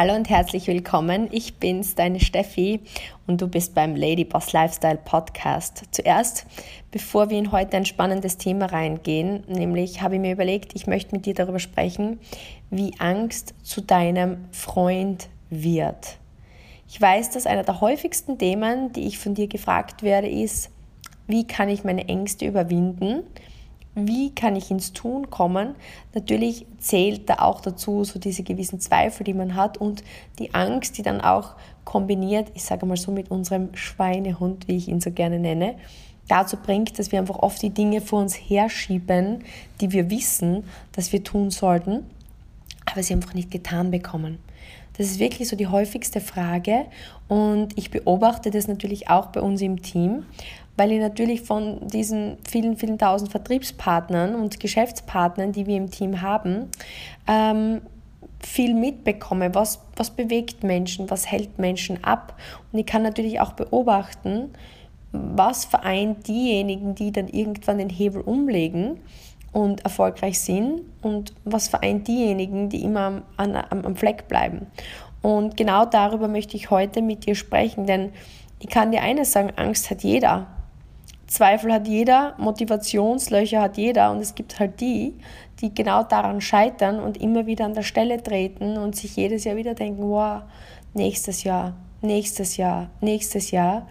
Hallo und herzlich willkommen. Ich bin's, deine Steffi, und du bist beim Ladyboss Lifestyle Podcast. Zuerst, bevor wir in heute ein spannendes Thema reingehen, nämlich habe ich mir überlegt, ich möchte mit dir darüber sprechen, wie Angst zu deinem Freund wird. Ich weiß, dass einer der häufigsten Themen, die ich von dir gefragt werde, ist, wie kann ich meine Ängste überwinden? Wie kann ich ins Tun kommen? Natürlich zählt da auch dazu so diese gewissen Zweifel, die man hat und die Angst, die dann auch kombiniert, ich sage mal so mit unserem Schweinehund, wie ich ihn so gerne nenne, dazu bringt, dass wir einfach oft die Dinge vor uns herschieben, die wir wissen, dass wir tun sollten, aber sie einfach nicht getan bekommen. Das ist wirklich so die häufigste Frage und ich beobachte das natürlich auch bei uns im Team weil ich natürlich von diesen vielen, vielen tausend Vertriebspartnern und Geschäftspartnern, die wir im Team haben, ähm, viel mitbekomme, was, was bewegt Menschen, was hält Menschen ab. Und ich kann natürlich auch beobachten, was vereint diejenigen, die dann irgendwann den Hebel umlegen und erfolgreich sind und was vereint diejenigen, die immer am, am, am Fleck bleiben. Und genau darüber möchte ich heute mit dir sprechen, denn ich kann dir eines sagen, Angst hat jeder. Zweifel hat jeder, Motivationslöcher hat jeder und es gibt halt die, die genau daran scheitern und immer wieder an der Stelle treten und sich jedes Jahr wieder denken, wow, nächstes Jahr, nächstes Jahr, nächstes Jahr.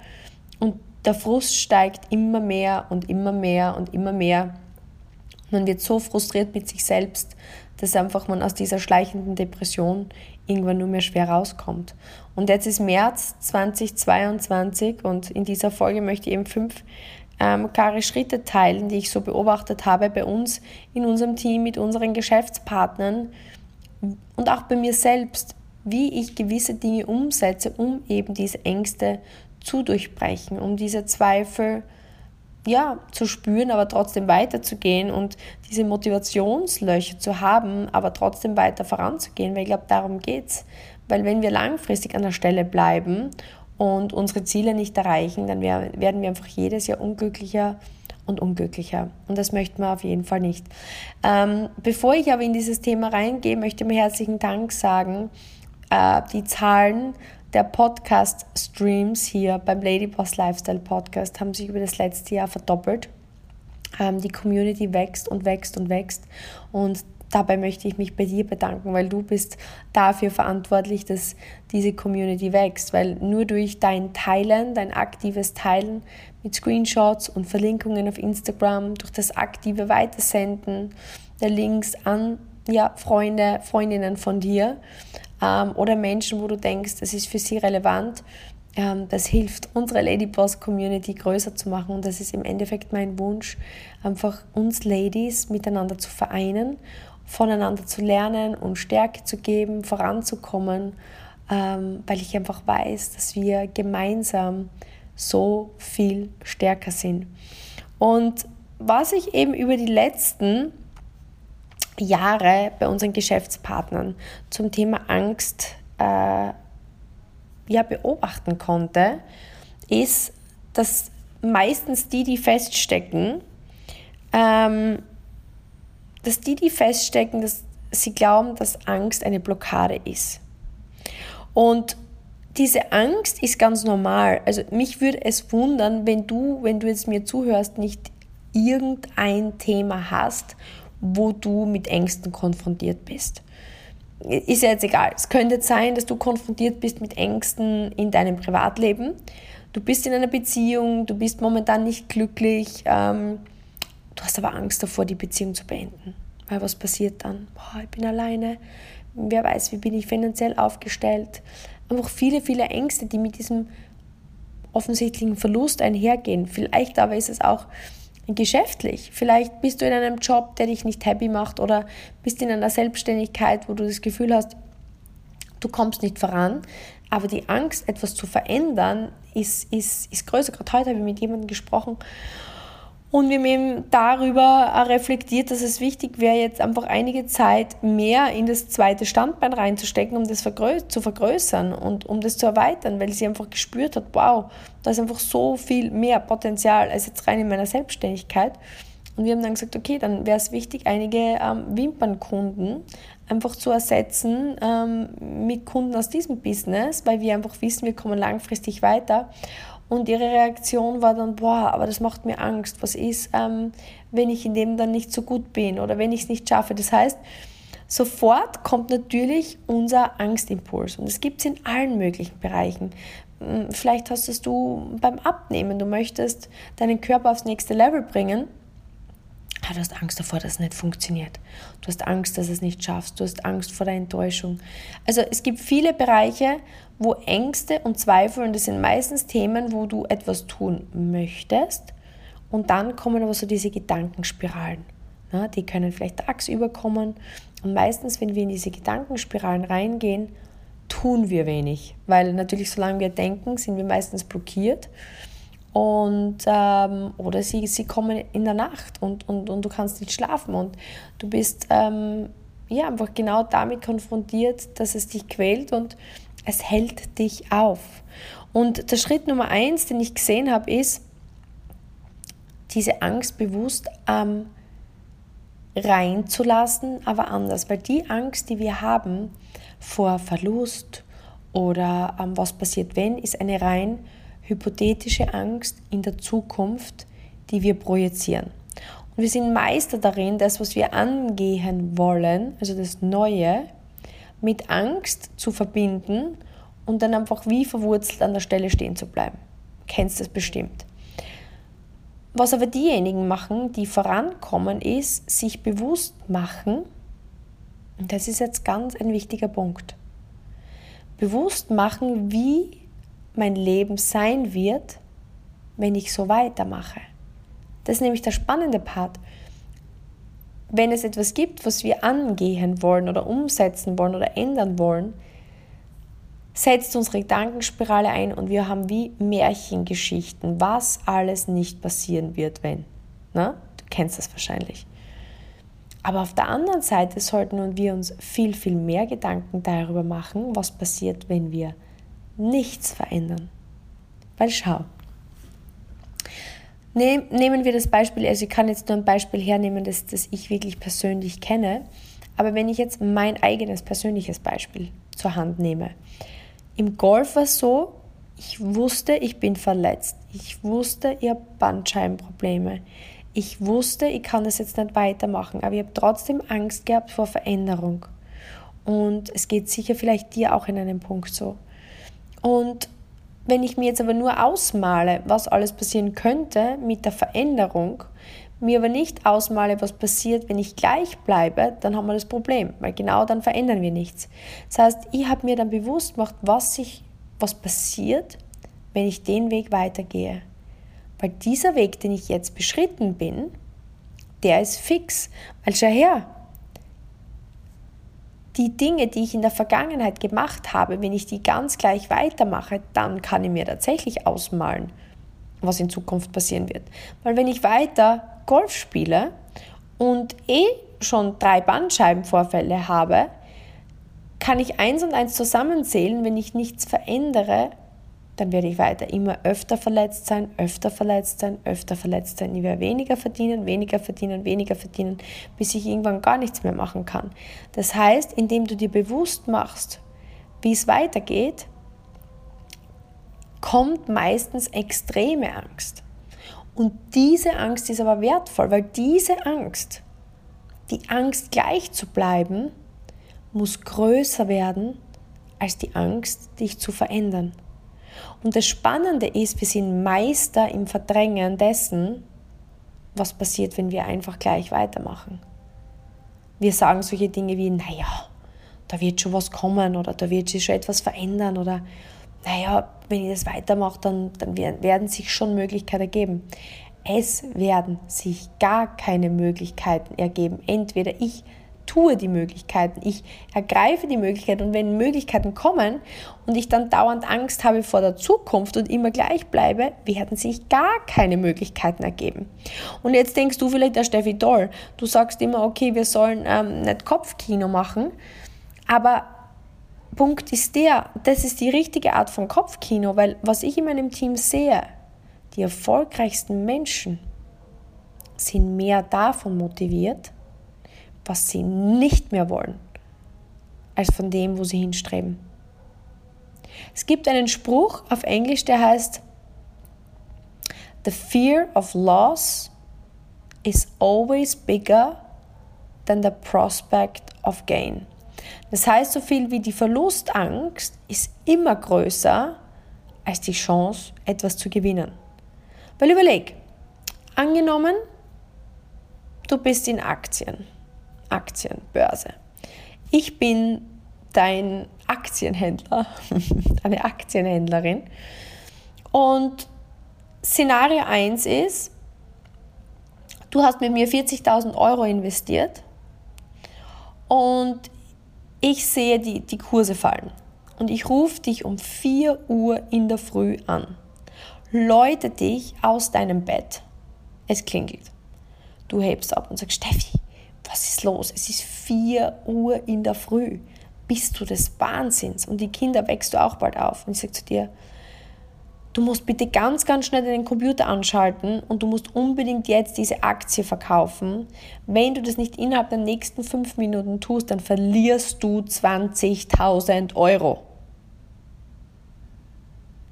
Und der Frust steigt immer mehr und immer mehr und immer mehr. Man wird so frustriert mit sich selbst, dass einfach man aus dieser schleichenden Depression irgendwann nur mehr schwer rauskommt. Und jetzt ist März 2022 und in dieser Folge möchte ich eben fünf ähm, klare Schritte teilen, die ich so beobachtet habe bei uns in unserem Team, mit unseren Geschäftspartnern und auch bei mir selbst, wie ich gewisse Dinge umsetze, um eben diese Ängste zu durchbrechen, um diese Zweifel ja, zu spüren, aber trotzdem weiterzugehen und diese Motivationslöcher zu haben, aber trotzdem weiter voranzugehen, weil ich glaube, darum geht es. Weil wenn wir langfristig an der Stelle bleiben und unsere Ziele nicht erreichen, dann werden wir einfach jedes Jahr unglücklicher und unglücklicher. Und das möchten wir auf jeden Fall nicht. Ähm, bevor ich aber in dieses Thema reingehe, möchte ich mir herzlichen Dank sagen. Äh, die Zahlen der Podcast-Streams hier beim Ladyboss Lifestyle Podcast haben sich über das letzte Jahr verdoppelt. Ähm, die Community wächst und wächst und wächst. Und dabei möchte ich mich bei dir bedanken, weil du bist dafür verantwortlich, dass diese Community wächst, weil nur durch dein Teilen, dein aktives Teilen mit Screenshots und Verlinkungen auf Instagram, durch das aktive Weitersenden der Links an ja, Freunde, Freundinnen von dir ähm, oder Menschen, wo du denkst, das ist für sie relevant, ähm, das hilft, unsere Ladyboss Community größer zu machen. Und das ist im Endeffekt mein Wunsch, einfach uns Ladies miteinander zu vereinen voneinander zu lernen und Stärke zu geben, voranzukommen, ähm, weil ich einfach weiß, dass wir gemeinsam so viel stärker sind. Und was ich eben über die letzten Jahre bei unseren Geschäftspartnern zum Thema Angst äh, ja, beobachten konnte, ist, dass meistens die, die feststecken, ähm, dass die, die feststecken, dass sie glauben, dass Angst eine Blockade ist. Und diese Angst ist ganz normal. Also mich würde es wundern, wenn du, wenn du jetzt mir zuhörst, nicht irgendein Thema hast, wo du mit Ängsten konfrontiert bist. Ist ja jetzt egal. Es könnte sein, dass du konfrontiert bist mit Ängsten in deinem Privatleben. Du bist in einer Beziehung, du bist momentan nicht glücklich. Ähm, Du hast aber Angst davor, die Beziehung zu beenden. Weil was passiert dann? Boah, ich bin alleine. Wer weiß, wie bin ich finanziell aufgestellt? Einfach viele, viele Ängste, die mit diesem offensichtlichen Verlust einhergehen. Vielleicht aber ist es auch geschäftlich. Vielleicht bist du in einem Job, der dich nicht happy macht oder bist in einer Selbstständigkeit, wo du das Gefühl hast, du kommst nicht voran. Aber die Angst, etwas zu verändern, ist, ist, ist größer. Gerade heute habe ich mit jemandem gesprochen und wir haben eben darüber reflektiert, dass es wichtig wäre, jetzt einfach einige Zeit mehr in das zweite Standbein reinzustecken, um das zu vergrößern und um das zu erweitern, weil sie einfach gespürt hat, wow, da ist einfach so viel mehr Potenzial als jetzt rein in meiner Selbstständigkeit. Und wir haben dann gesagt, okay, dann wäre es wichtig, einige ähm, Wimpernkunden einfach zu ersetzen ähm, mit Kunden aus diesem Business, weil wir einfach wissen, wir kommen langfristig weiter. Und ihre Reaktion war dann, boah, aber das macht mir Angst. Was ist, ähm, wenn ich in dem dann nicht so gut bin oder wenn ich es nicht schaffe? Das heißt, sofort kommt natürlich unser Angstimpuls. Und es gibt es in allen möglichen Bereichen. Hm, vielleicht hast es du beim Abnehmen, du möchtest deinen Körper aufs nächste Level bringen. Ah, du hast Angst davor, dass es nicht funktioniert. Du hast Angst, dass es nicht schaffst. Du hast Angst vor der Enttäuschung. Also es gibt viele Bereiche, wo Ängste und Zweifel, und das sind meistens Themen, wo du etwas tun möchtest, und dann kommen aber so diese Gedankenspiralen. Na, die können vielleicht tagsüber kommen. Und meistens, wenn wir in diese Gedankenspiralen reingehen, tun wir wenig. Weil natürlich, solange wir denken, sind wir meistens blockiert. Und, ähm, oder sie, sie kommen in der Nacht und, und, und du kannst nicht schlafen. Und du bist ähm, ja, einfach genau damit konfrontiert, dass es dich quält und es hält dich auf. Und der Schritt Nummer eins, den ich gesehen habe, ist, diese Angst bewusst ähm, reinzulassen, aber anders. Weil die Angst, die wir haben vor Verlust oder ähm, was passiert, wenn, ist eine rein hypothetische Angst in der Zukunft, die wir projizieren. Und wir sind Meister darin, das, was wir angehen wollen, also das Neue, mit Angst zu verbinden und dann einfach wie verwurzelt an der Stelle stehen zu bleiben. Kennst das bestimmt. Was aber diejenigen machen, die vorankommen, ist, sich bewusst machen, und das ist jetzt ganz ein wichtiger Punkt, bewusst machen, wie mein Leben sein wird, wenn ich so weitermache. Das ist nämlich der spannende Part. Wenn es etwas gibt, was wir angehen wollen oder umsetzen wollen oder ändern wollen, setzt unsere Gedankenspirale ein und wir haben wie Märchengeschichten, was alles nicht passieren wird, wenn. Na? Du kennst das wahrscheinlich. Aber auf der anderen Seite sollten wir uns viel, viel mehr Gedanken darüber machen, was passiert, wenn wir nichts verändern. Weil schau, nehmen wir das Beispiel, also ich kann jetzt nur ein Beispiel hernehmen, das, das ich wirklich persönlich kenne, aber wenn ich jetzt mein eigenes persönliches Beispiel zur Hand nehme, im Golf war es so, ich wusste, ich bin verletzt. Ich wusste, ich habe Bandscheibenprobleme. Ich wusste, ich kann das jetzt nicht weitermachen, aber ich habe trotzdem Angst gehabt vor Veränderung. Und es geht sicher vielleicht dir auch in einem Punkt so. Und wenn ich mir jetzt aber nur ausmale, was alles passieren könnte mit der Veränderung, mir aber nicht ausmale, was passiert, wenn ich gleich bleibe, dann haben wir das Problem, weil genau dann verändern wir nichts. Das heißt, ich habe mir dann bewusst gemacht, was, sich, was passiert, wenn ich den Weg weitergehe. Weil dieser Weg, den ich jetzt beschritten bin, der ist fix. Weil schau her, die Dinge, die ich in der Vergangenheit gemacht habe, wenn ich die ganz gleich weitermache, dann kann ich mir tatsächlich ausmalen, was in Zukunft passieren wird. Weil wenn ich weiter Golf spiele und eh schon drei Bandscheibenvorfälle habe, kann ich eins und eins zusammenzählen, wenn ich nichts verändere, dann werde ich weiter immer öfter verletzt sein, öfter verletzt sein, öfter verletzt sein. Ich werde weniger verdienen, weniger verdienen, weniger verdienen, bis ich irgendwann gar nichts mehr machen kann. Das heißt, indem du dir bewusst machst, wie es weitergeht, kommt meistens extreme Angst. Und diese Angst ist aber wertvoll, weil diese Angst, die Angst gleich zu bleiben, muss größer werden als die Angst, dich zu verändern. Und das Spannende ist, wir sind Meister im Verdrängen dessen, was passiert, wenn wir einfach gleich weitermachen. Wir sagen solche Dinge wie, naja, da wird schon was kommen oder da wird sich schon etwas verändern oder naja, wenn ich das weitermache, dann, dann werden sich schon Möglichkeiten ergeben. Es werden sich gar keine Möglichkeiten ergeben. Entweder ich tue die Möglichkeiten, ich ergreife die Möglichkeiten. Und wenn Möglichkeiten kommen und ich dann dauernd Angst habe vor der Zukunft und immer gleich bleibe, werden sich gar keine Möglichkeiten ergeben. Und jetzt denkst du vielleicht, der Steffi Doll, du sagst immer, okay, wir sollen ähm, nicht Kopfkino machen, aber Punkt ist der, das ist die richtige Art von Kopfkino, weil was ich in meinem Team sehe, die erfolgreichsten Menschen sind mehr davon motiviert, was sie nicht mehr wollen, als von dem, wo sie hinstreben. Es gibt einen Spruch auf Englisch, der heißt, The fear of loss is always bigger than the prospect of gain. Das heißt so viel wie die Verlustangst ist immer größer als die Chance, etwas zu gewinnen. Weil überleg, angenommen, du bist in Aktien, Aktienbörse. Ich bin dein Aktienhändler, eine Aktienhändlerin. Und Szenario 1 ist, du hast mit mir 40.000 Euro investiert und ich sehe die, die Kurse fallen. Und ich rufe dich um 4 Uhr in der Früh an. Läute dich aus deinem Bett. Es klingelt. Du hebst ab und sagst, Steffi, was ist los? Es ist 4 Uhr in der Früh. Bist du des Wahnsinns? Und die Kinder wächst du auch bald auf. Und ich sage zu dir, du musst bitte ganz, ganz schnell den Computer anschalten und du musst unbedingt jetzt diese Aktie verkaufen. Wenn du das nicht innerhalb der nächsten fünf Minuten tust, dann verlierst du 20.000 Euro.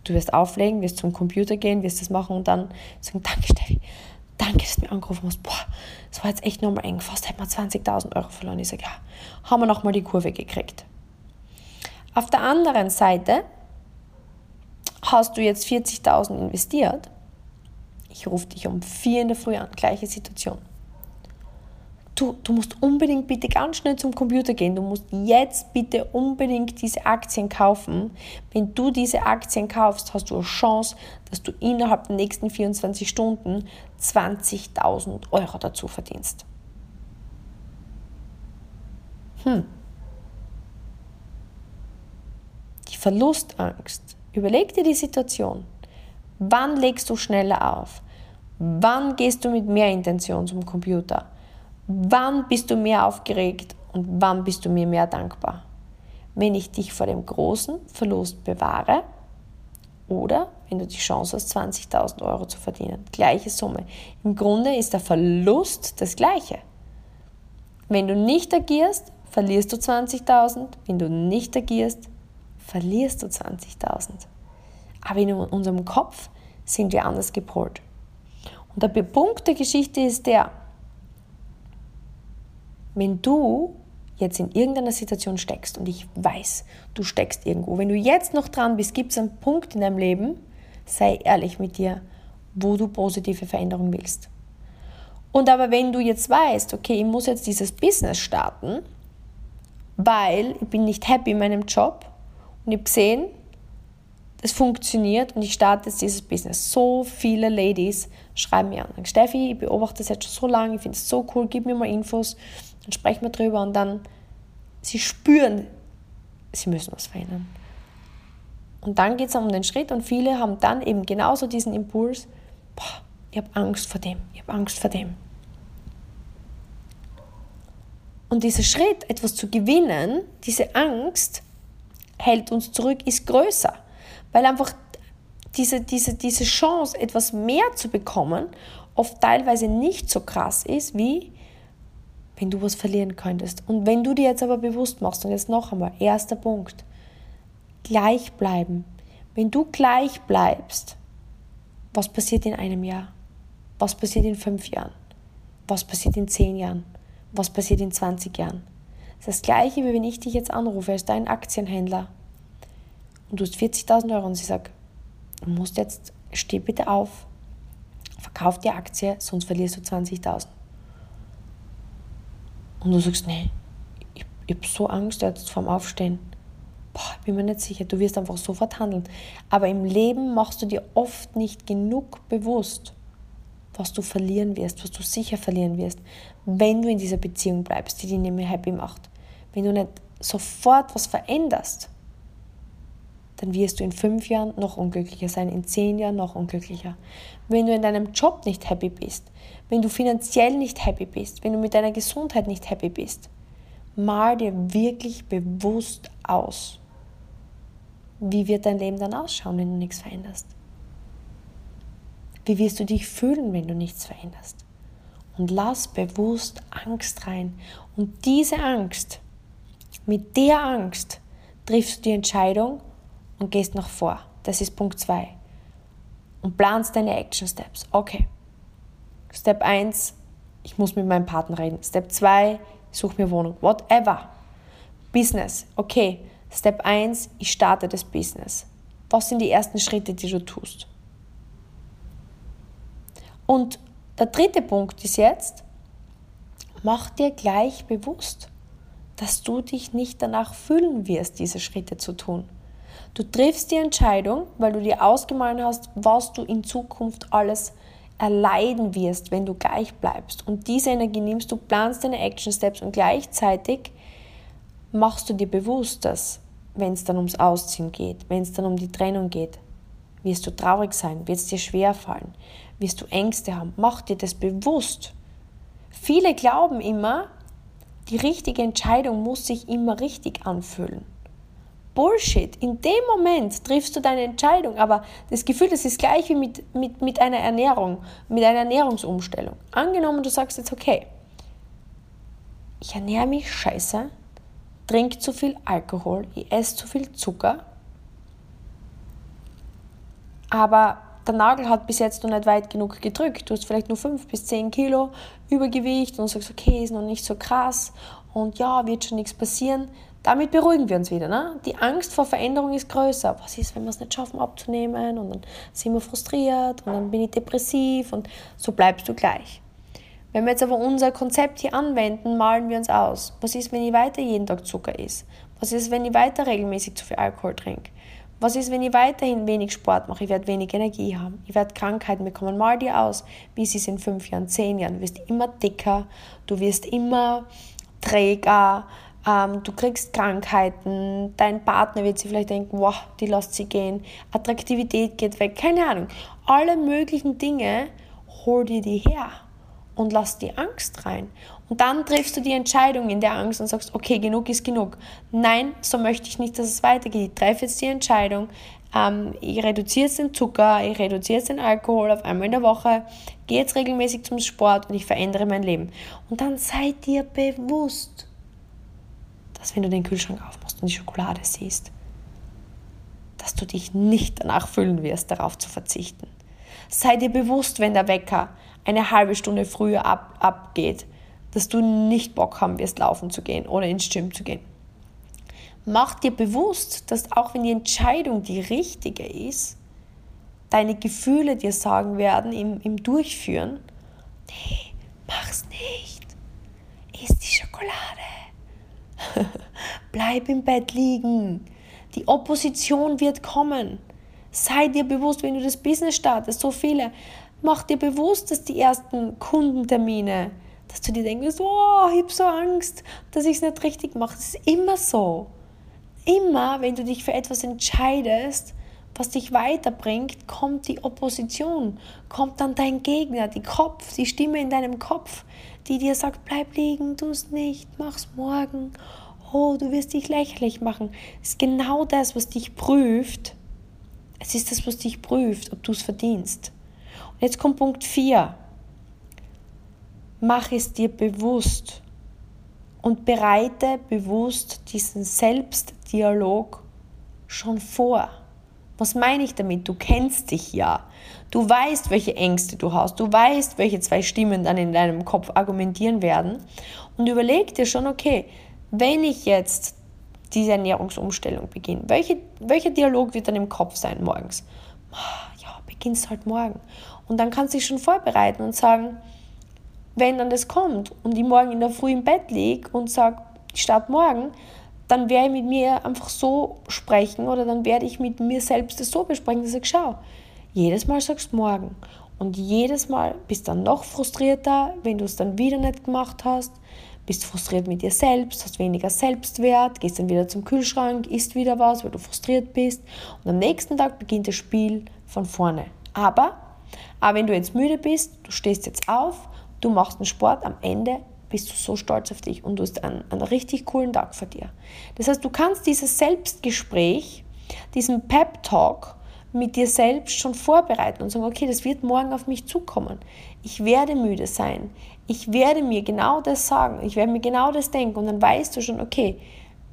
Du wirst auflegen, wirst zum Computer gehen, wirst das machen und dann sagen, danke Steffi, danke, dass du mir angerufen hast. Boah, das war jetzt echt nochmal eng. Fast hätten wir 20.000 Euro verloren. Ich sage, ja, haben wir nochmal die Kurve gekriegt. Auf der anderen Seite hast du jetzt 40.000 investiert. Ich rufe dich um 4 in der Früh an, gleiche Situation. Du, du musst unbedingt bitte ganz schnell zum Computer gehen. Du musst jetzt bitte unbedingt diese Aktien kaufen. Wenn du diese Aktien kaufst, hast du eine Chance, dass du innerhalb der nächsten 24 Stunden 20.000 Euro dazu verdienst. Hm. Die Verlustangst. Überleg dir die Situation. Wann legst du schneller auf? Wann gehst du mit mehr Intention zum Computer? Wann bist du mehr aufgeregt und wann bist du mir mehr dankbar? Wenn ich dich vor dem großen Verlust bewahre oder wenn du die Chance hast, 20.000 Euro zu verdienen. Gleiche Summe. Im Grunde ist der Verlust das gleiche. Wenn du nicht agierst, verlierst du 20.000. Wenn du nicht agierst, verlierst du 20.000. Aber in unserem Kopf sind wir anders gepolt. Und der Punkt der Geschichte ist der, wenn du jetzt in irgendeiner Situation steckst und ich weiß, du steckst irgendwo, wenn du jetzt noch dran bist, gibt es einen Punkt in deinem Leben, sei ehrlich mit dir, wo du positive Veränderung willst. Und aber wenn du jetzt weißt, okay, ich muss jetzt dieses Business starten, weil ich bin nicht happy in meinem Job und ich habe gesehen, es funktioniert und ich starte jetzt dieses Business. So viele Ladies schreiben mir an. Steffi, ich beobachte das jetzt schon so lange, ich finde es so cool, gib mir mal Infos, dann sprechen wir drüber und dann, sie spüren, sie müssen was verändern. Und dann geht es um den Schritt und viele haben dann eben genauso diesen Impuls, boah, ich habe Angst vor dem, ich habe Angst vor dem. Und dieser Schritt, etwas zu gewinnen, diese Angst hält uns zurück, ist größer. Weil einfach diese, diese, diese Chance, etwas mehr zu bekommen, oft teilweise nicht so krass ist, wie wenn du was verlieren könntest. Und wenn du dir jetzt aber bewusst machst, und jetzt noch einmal, erster Punkt, gleich bleiben. Wenn du gleich bleibst, was passiert in einem Jahr? Was passiert in fünf Jahren? Was passiert in zehn Jahren? Was passiert in 20 Jahren? Das ist das Gleiche, wie wenn ich dich jetzt anrufe als dein Aktienhändler und du hast 40.000 Euro und sie sagt, du musst jetzt, steh bitte auf, verkauf die Aktie, sonst verlierst du 20.000. Und du sagst, nee, ich, ich habe so Angst jetzt vorm Aufstehen. Boah, bin mir nicht sicher, du wirst einfach sofort handeln. Aber im Leben machst du dir oft nicht genug bewusst, was du verlieren wirst, was du sicher verlieren wirst, wenn du in dieser Beziehung bleibst, die dich nicht mehr happy macht. Wenn du nicht sofort was veränderst, dann wirst du in fünf Jahren noch unglücklicher sein, in zehn Jahren noch unglücklicher. Wenn du in deinem Job nicht happy bist, wenn du finanziell nicht happy bist, wenn du mit deiner Gesundheit nicht happy bist, mal dir wirklich bewusst aus, wie wird dein Leben dann ausschauen, wenn du nichts veränderst. Wie wirst du dich fühlen, wenn du nichts veränderst? und lass bewusst Angst rein. Und diese Angst, mit der Angst triffst du die Entscheidung und gehst nach vor. Das ist Punkt 2. Und planst deine Action Steps. Okay. Step 1, ich muss mit meinem Partner reden. Step 2, ich suche mir Wohnung. Whatever. Business. Okay. Step 1, ich starte das Business. Was sind die ersten Schritte, die du tust? Und der dritte Punkt ist jetzt, mach dir gleich bewusst, dass du dich nicht danach fühlen wirst, diese Schritte zu tun. Du triffst die Entscheidung, weil du dir ausgemalt hast, was du in Zukunft alles erleiden wirst, wenn du gleich bleibst. Und diese Energie nimmst du, planst deine Action Steps und gleichzeitig machst du dir bewusst, dass wenn es dann ums Ausziehen geht, wenn es dann um die Trennung geht, wirst du traurig sein, wird es dir schwer fallen, wirst du Ängste haben. Mach dir das bewusst. Viele glauben immer, die richtige Entscheidung muss sich immer richtig anfühlen. Bullshit. In dem Moment triffst du deine Entscheidung, aber das Gefühl, das ist gleich wie mit, mit, mit einer Ernährung, mit einer Ernährungsumstellung. Angenommen, du sagst jetzt, okay, ich ernähre mich scheiße, trinke zu viel Alkohol, ich esse zu viel Zucker, aber der Nagel hat bis jetzt noch nicht weit genug gedrückt. Du hast vielleicht nur 5 bis 10 Kilo Übergewicht und sagst, okay, ist noch nicht so krass und ja, wird schon nichts passieren. Damit beruhigen wir uns wieder. Ne? Die Angst vor Veränderung ist größer. Was ist, wenn wir es nicht schaffen abzunehmen und dann sind wir frustriert und dann bin ich depressiv und so bleibst du gleich. Wenn wir jetzt aber unser Konzept hier anwenden, malen wir uns aus. Was ist, wenn ich weiter jeden Tag Zucker isst? Was ist, wenn ich weiter regelmäßig zu viel Alkohol trinke? Was ist, wenn ich weiterhin wenig Sport mache? Ich werde wenig Energie haben. Ich werde Krankheiten bekommen. Mal dir aus, wie es ist in fünf Jahren, zehn Jahren. Du wirst immer dicker, du wirst immer träger, ähm, du kriegst Krankheiten, dein Partner wird sich vielleicht denken, wow, die lässt sie gehen, Attraktivität geht weg, keine Ahnung. Alle möglichen Dinge, hol dir die her und lass die Angst rein. Und dann triffst du die Entscheidung in der Angst und sagst, okay, genug ist genug. Nein, so möchte ich nicht, dass es weitergeht. Ich treffe jetzt die Entscheidung, ähm, ich reduziere den Zucker, ich reduziere den Alkohol auf einmal in der Woche, gehe jetzt regelmäßig zum Sport und ich verändere mein Leben. Und dann sei dir bewusst, dass wenn du den Kühlschrank aufmachst und die Schokolade siehst, dass du dich nicht danach fühlen wirst, darauf zu verzichten. Sei dir bewusst, wenn der Wecker eine halbe Stunde früher ab, abgeht, dass du nicht Bock haben wirst, laufen zu gehen oder ins Gym zu gehen. Mach dir bewusst, dass auch wenn die Entscheidung die richtige ist, deine Gefühle dir sagen werden im, im Durchführen, nee, mach's nicht. Iss die Schokolade. Bleib im Bett liegen. Die Opposition wird kommen. Sei dir bewusst, wenn du das Business startest, so viele, mach dir bewusst, dass die ersten Kundentermine dass du dir denkst, oh, ich habe so Angst, dass ich es nicht richtig mache. Das ist immer so. Immer, wenn du dich für etwas entscheidest, was dich weiterbringt, kommt die Opposition, kommt dann dein Gegner, die Kopf, die Stimme in deinem Kopf, die dir sagt, bleib liegen, tu es nicht, mach's morgen. Oh, du wirst dich lächerlich machen. Es ist genau das, was dich prüft. Es ist das, was dich prüft, ob du es verdienst. Und jetzt kommt Punkt 4. Mach es dir bewusst und bereite bewusst diesen Selbstdialog schon vor. Was meine ich damit? Du kennst dich ja. Du weißt, welche Ängste du hast. Du weißt, welche zwei Stimmen dann in deinem Kopf argumentieren werden. Und überleg dir schon, okay, wenn ich jetzt diese Ernährungsumstellung beginne, welche, welcher Dialog wird dann im Kopf sein morgens? Ah, ja, beginnst halt morgen. Und dann kannst du dich schon vorbereiten und sagen, wenn dann das kommt und ich morgen in der Früh im Bett liege und sage, ich starte morgen, dann werde ich mit mir einfach so sprechen oder dann werde ich mit mir selbst das so besprechen, dass ich schaue, jedes Mal sagst du morgen. Und jedes Mal bist du dann noch frustrierter, wenn du es dann wieder nicht gemacht hast, bist frustriert mit dir selbst, hast weniger Selbstwert, gehst dann wieder zum Kühlschrank, isst wieder was, weil du frustriert bist. Und am nächsten Tag beginnt das Spiel von vorne. Aber, aber wenn du jetzt müde bist, du stehst jetzt auf, du machst einen Sport, am Ende bist du so stolz auf dich und du hast einen, einen richtig coolen Tag vor dir. Das heißt, du kannst dieses Selbstgespräch, diesen Pep-Talk mit dir selbst schon vorbereiten und sagen, okay, das wird morgen auf mich zukommen. Ich werde müde sein. ich werde mir genau das sagen, ich werde mir genau das denken und dann weißt du schon, okay,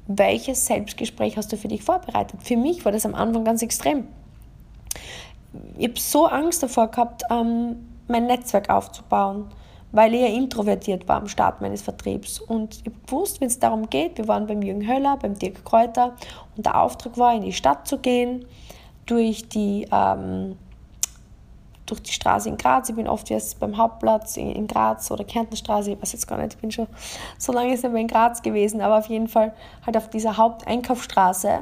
welches Selbstgespräch hast du für dich vorbereitet? Für mich war das am Anfang ganz extrem. Ich habe so Angst davor gehabt, ähm, mein Netzwerk aufzubauen, weil ich ja introvertiert war am Start meines Vertriebs. Und ich gewusst, wenn es darum geht, wir waren beim Jürgen Höller, beim Dirk Kräuter und der Auftrag war, in die Stadt zu gehen, durch die ähm, durch die Straße in Graz. Ich bin oft jetzt beim Hauptplatz in, Graz oder Kärntenstraße, ich weiß jetzt gar nicht, ich bin schon so lange nicht mehr in Graz gewesen, aber auf jeden Fall halt auf dieser Haupteinkaufsstraße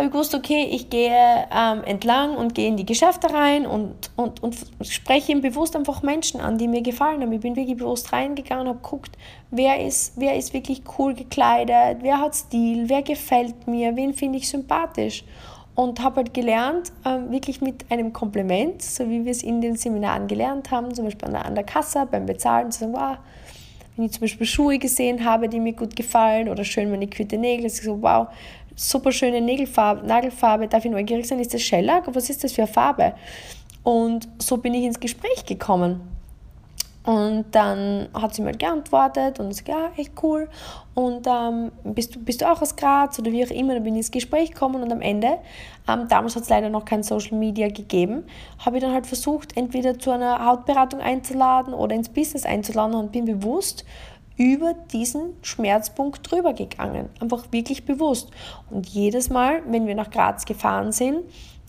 habe ich gewusst, okay, ich gehe ähm, entlang und gehe in die Geschäfte rein und, und, und spreche bewusst einfach Menschen an, die mir gefallen haben. Ich bin wirklich bewusst reingegangen und habe geguckt, wer ist, wer ist wirklich cool gekleidet, wer hat Stil, wer gefällt mir, wen finde ich sympathisch und habe halt gelernt, äh, wirklich mit einem Kompliment, so wie wir es in den Seminaren gelernt haben, zum Beispiel an der, an der Kasse beim Bezahlen, zu sagen, wow, wenn ich zum Beispiel Schuhe gesehen habe, die mir gut gefallen oder schön manikürte Nägel, dass ich so, wow, super schöne Nägelfarbe, Nagelfarbe, darf ich neugierig sein, ist das Shellac? Was ist das für eine Farbe? Und so bin ich ins Gespräch gekommen. Und dann hat sie mir geantwortet und gesagt, ja, echt cool. Und ähm, bist, du, bist du auch aus Graz oder wie auch immer, dann bin ich ins Gespräch gekommen und am Ende, ähm, damals hat es leider noch kein Social Media gegeben, habe ich dann halt versucht, entweder zu einer Hautberatung einzuladen oder ins Business einzuladen und bin bewusst über diesen Schmerzpunkt drüber gegangen. Einfach wirklich bewusst. Und jedes Mal, wenn wir nach Graz gefahren sind,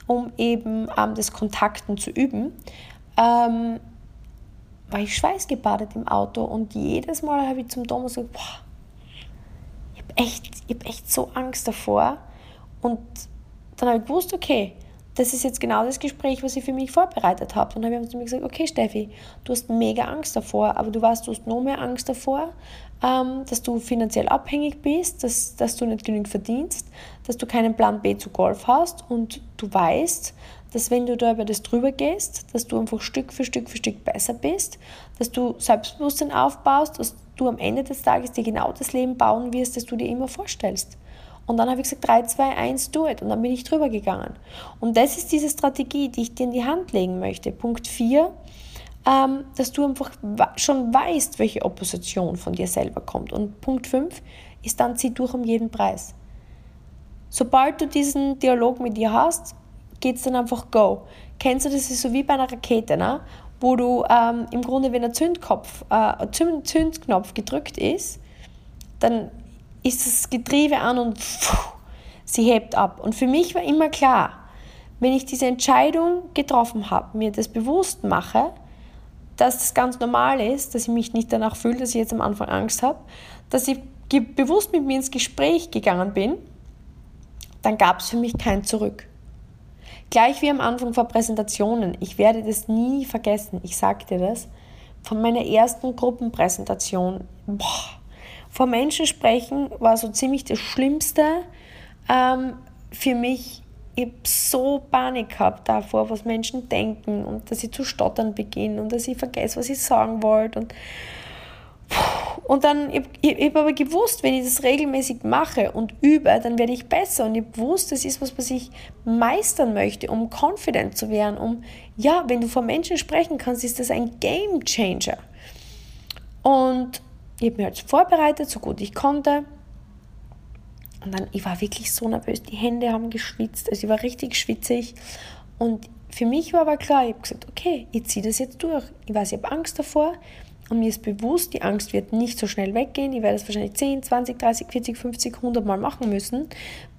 um eben ähm, das Kontakten zu üben, ähm, war ich schweißgebadet im Auto und jedes Mal habe ich zum Thomas gesagt, boah, ich habe echt, hab echt so Angst davor. Und dann habe ich gewusst, okay, das ist jetzt genau das Gespräch, was ich für mich vorbereitet habe. Und dann habe ich zu mir gesagt, okay Steffi, du hast mega Angst davor, aber du weißt, du hast noch mehr Angst davor, ähm, dass du finanziell abhängig bist, dass, dass du nicht genügend verdienst, dass du keinen Plan B zu Golf hast und du weißt, dass wenn du da über das drüber gehst, dass du einfach Stück für Stück für Stück besser bist, dass du Selbstbewusstsein aufbaust, dass du am Ende des Tages dir genau das Leben bauen wirst, das du dir immer vorstellst. Und dann habe ich gesagt, 3, 2, 1, do it. Und dann bin ich drüber gegangen. Und das ist diese Strategie, die ich dir in die Hand legen möchte. Punkt 4, ähm, dass du einfach schon weißt, welche Opposition von dir selber kommt. Und Punkt 5 ist dann, zieh durch um jeden Preis. Sobald du diesen Dialog mit dir hast, geht es dann einfach go. Kennst du das? ist so wie bei einer Rakete, ne? wo du ähm, im Grunde, wenn ein Zündkopf, äh, Zündknopf gedrückt ist, dann ist das Getriebe an und pfuh, sie hebt ab. Und für mich war immer klar, wenn ich diese Entscheidung getroffen habe, mir das bewusst mache, dass das ganz normal ist, dass ich mich nicht danach fühle, dass ich jetzt am Anfang Angst habe, dass ich bewusst mit mir ins Gespräch gegangen bin, dann gab es für mich kein Zurück. Gleich wie am Anfang vor Präsentationen. Ich werde das nie vergessen. Ich dir das. Von meiner ersten Gruppenpräsentation. Boah, vor Menschen sprechen war so ziemlich das Schlimmste ähm, für mich. Ich habe so Panik gehabt davor, was Menschen denken und dass ich zu stottern beginne und dass ich vergesse, was ich sagen wollte. Und und dann, ich, ich, ich habe aber gewusst, wenn ich das regelmäßig mache und übe, dann werde ich besser. Und ich wusste, das ist was, was ich meistern möchte, um confident zu werden. Um, ja, wenn du vor Menschen sprechen kannst, ist das ein Game Changer. Und ich habe mich halt vorbereitet, so gut ich konnte. Und dann, ich war wirklich so nervös, die Hände haben geschwitzt, also ich war richtig schwitzig. Und für mich war aber klar, ich habe gesagt, okay, ich ziehe das jetzt durch. Ich weiß, ich habe Angst davor, und mir ist bewusst, die Angst wird nicht so schnell weggehen. Ich werde es wahrscheinlich 10, 20, 30, 40, 50, 100 Mal machen müssen,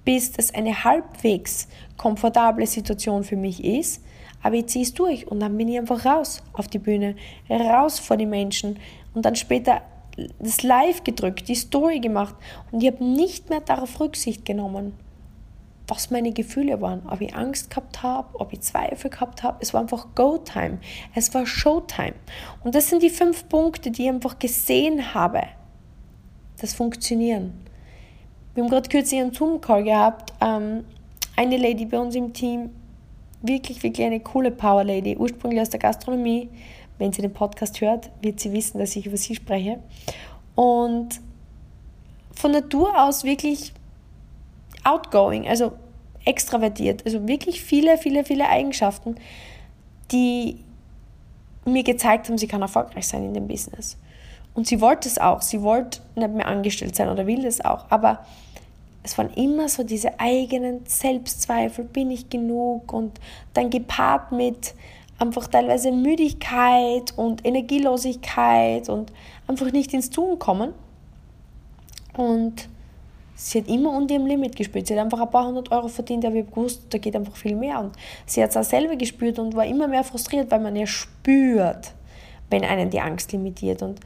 bis das eine halbwegs komfortable Situation für mich ist. Aber ich ziehe es durch und dann bin ich einfach raus auf die Bühne, raus vor die Menschen und dann später das Live gedrückt, die Story gemacht und ich habe nicht mehr darauf Rücksicht genommen was meine Gefühle waren, ob ich Angst gehabt habe, ob ich Zweifel gehabt habe. Es war einfach Go-Time. Es war Showtime. Und das sind die fünf Punkte, die ich einfach gesehen habe, das funktionieren. Wir haben gerade kürzlich einen Zoom-Call gehabt. Ähm, eine Lady bei uns im Team, wirklich, wirklich eine coole Power-Lady, ursprünglich aus der Gastronomie. Wenn sie den Podcast hört, wird sie wissen, dass ich über sie spreche. Und von Natur aus wirklich outgoing, also extravertiert. Also wirklich viele, viele, viele Eigenschaften, die mir gezeigt haben, sie kann erfolgreich sein in dem Business. Und sie wollte es auch. Sie wollte nicht mehr angestellt sein oder will es auch. Aber es waren immer so diese eigenen Selbstzweifel, bin ich genug? Und dann gepaart mit einfach teilweise Müdigkeit und Energielosigkeit und einfach nicht ins Tun kommen. Und sie hat immer unter ihrem Limit gespürt. Sie hat einfach ein paar hundert Euro verdient, aber ich habe gewusst, da geht einfach viel mehr. Und sie hat es auch selber gespürt und war immer mehr frustriert, weil man ja spürt, wenn einen die Angst limitiert. Und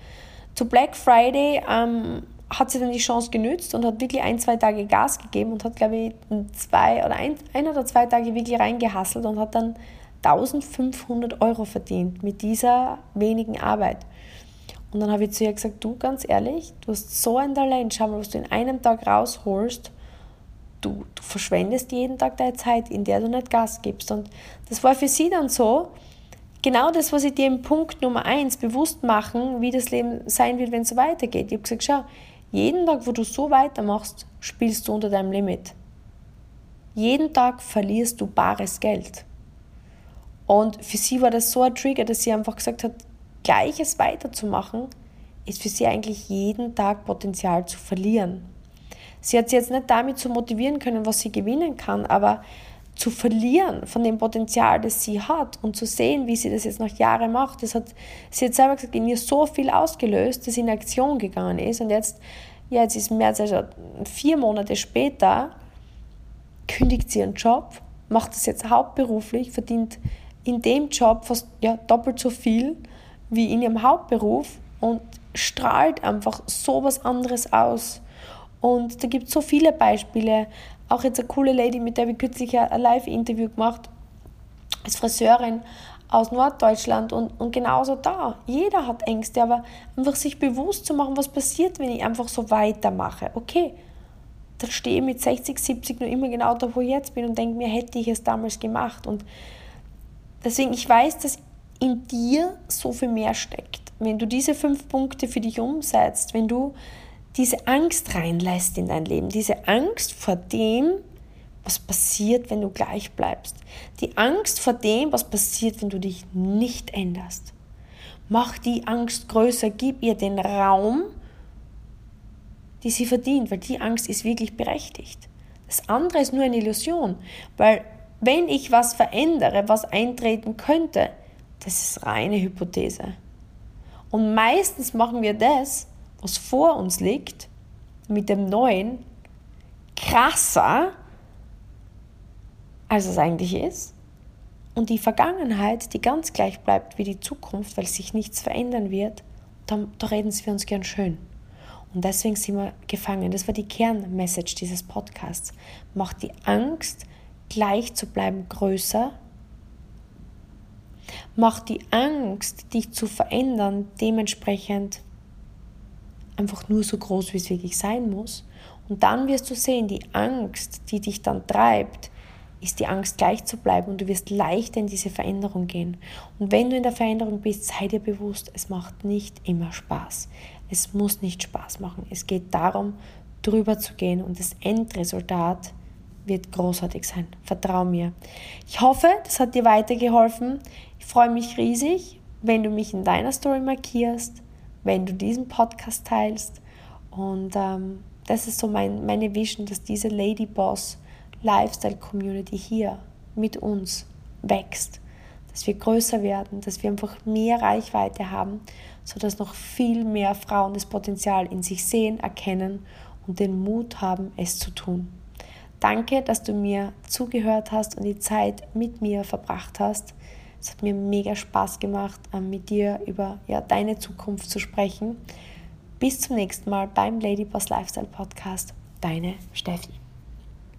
zu Black Friday ähm, hat sie dann die Chance genützt und hat wirklich ein, zwei Tage Gas gegeben und hat, glaube ich, zwei oder ein, ein oder zwei Tage wirklich reingehasselt und hat dann 1500 Euro verdient mit dieser wenigen Arbeit. Und dann habe ich zu ihr gesagt, du ganz ehrlich, du hast so ein Talent, schau mal, was du in einem Tag rausholst. Du, du verschwendest jeden Tag deine Zeit, in der du nicht Gas gibst. Und das war für sie dann so, genau das, was ich dir im Punkt Nummer eins bewusst machen, wie das Leben sein wird, wenn es so weitergeht. Ich habe gesagt, schau, jeden Tag, wo du so weitermachst, spielst du unter deinem Limit. Jeden Tag verlierst du bares Geld. Und für sie war das so ein Trigger, dass sie einfach gesagt hat, Gleiches weiterzumachen, ist für sie eigentlich jeden Tag Potenzial zu verlieren. Sie hat sie jetzt nicht damit zu motivieren können, was sie gewinnen kann, aber zu verlieren von dem Potenzial, das sie hat und zu sehen, wie sie das jetzt nach Jahren macht, das hat, sie hat selber gesagt, in ihr so viel ausgelöst, dass sie in Aktion gegangen ist und jetzt, ja, jetzt ist mehr als vier Monate später, kündigt sie ihren Job, macht das jetzt hauptberuflich, verdient in dem Job fast ja, doppelt so viel wie in ihrem Hauptberuf und strahlt einfach so was anderes aus. Und da gibt es so viele Beispiele. Auch jetzt eine coole Lady, mit der ich kürzlich ein Live-Interview gemacht, als Friseurin aus Norddeutschland und, und genauso da. Jeder hat Ängste, aber einfach sich bewusst zu machen, was passiert, wenn ich einfach so weitermache. Okay, dann stehe ich mit 60, 70 nur immer genau da, wo ich jetzt bin und denke mir, hätte ich es damals gemacht. Und Deswegen, ich weiß, dass in dir so viel mehr steckt. Wenn du diese fünf Punkte für dich umsetzt, wenn du diese Angst reinlässt in dein Leben, diese Angst vor dem, was passiert, wenn du gleich bleibst. Die Angst vor dem, was passiert, wenn du dich nicht änderst. Mach die Angst größer, gib ihr den Raum, die sie verdient, weil die Angst ist wirklich berechtigt. Das andere ist nur eine Illusion, weil wenn ich was verändere, was eintreten könnte, das ist reine Hypothese. Und meistens machen wir das, was vor uns liegt, mit dem Neuen krasser, als es eigentlich ist. Und die Vergangenheit, die ganz gleich bleibt wie die Zukunft, weil sich nichts verändern wird, da, da reden wir uns gern schön. Und deswegen sind wir gefangen. Das war die Kernmessage dieses Podcasts. Macht die Angst gleich zu bleiben größer? Macht die Angst, dich zu verändern, dementsprechend einfach nur so groß, wie es wirklich sein muss? Und dann wirst du sehen, die Angst, die dich dann treibt, ist die Angst gleich zu bleiben und du wirst leichter in diese Veränderung gehen. Und wenn du in der Veränderung bist, sei dir bewusst, es macht nicht immer Spaß. Es muss nicht Spaß machen. Es geht darum, drüber zu gehen und das Endresultat wird großartig sein. Vertrau mir. Ich hoffe, das hat dir weitergeholfen. Ich freue mich riesig, wenn du mich in deiner Story markierst, wenn du diesen Podcast teilst. Und ähm, das ist so mein, meine Vision, dass diese Lady Boss Lifestyle Community hier mit uns wächst, dass wir größer werden, dass wir einfach mehr Reichweite haben, sodass noch viel mehr Frauen das Potenzial in sich sehen, erkennen und den Mut haben, es zu tun. Danke, dass du mir zugehört hast und die Zeit mit mir verbracht hast. Es hat mir mega Spaß gemacht, ähm, mit dir über ja, deine Zukunft zu sprechen. Bis zum nächsten Mal beim Ladyboss Lifestyle Podcast. Deine Steffi.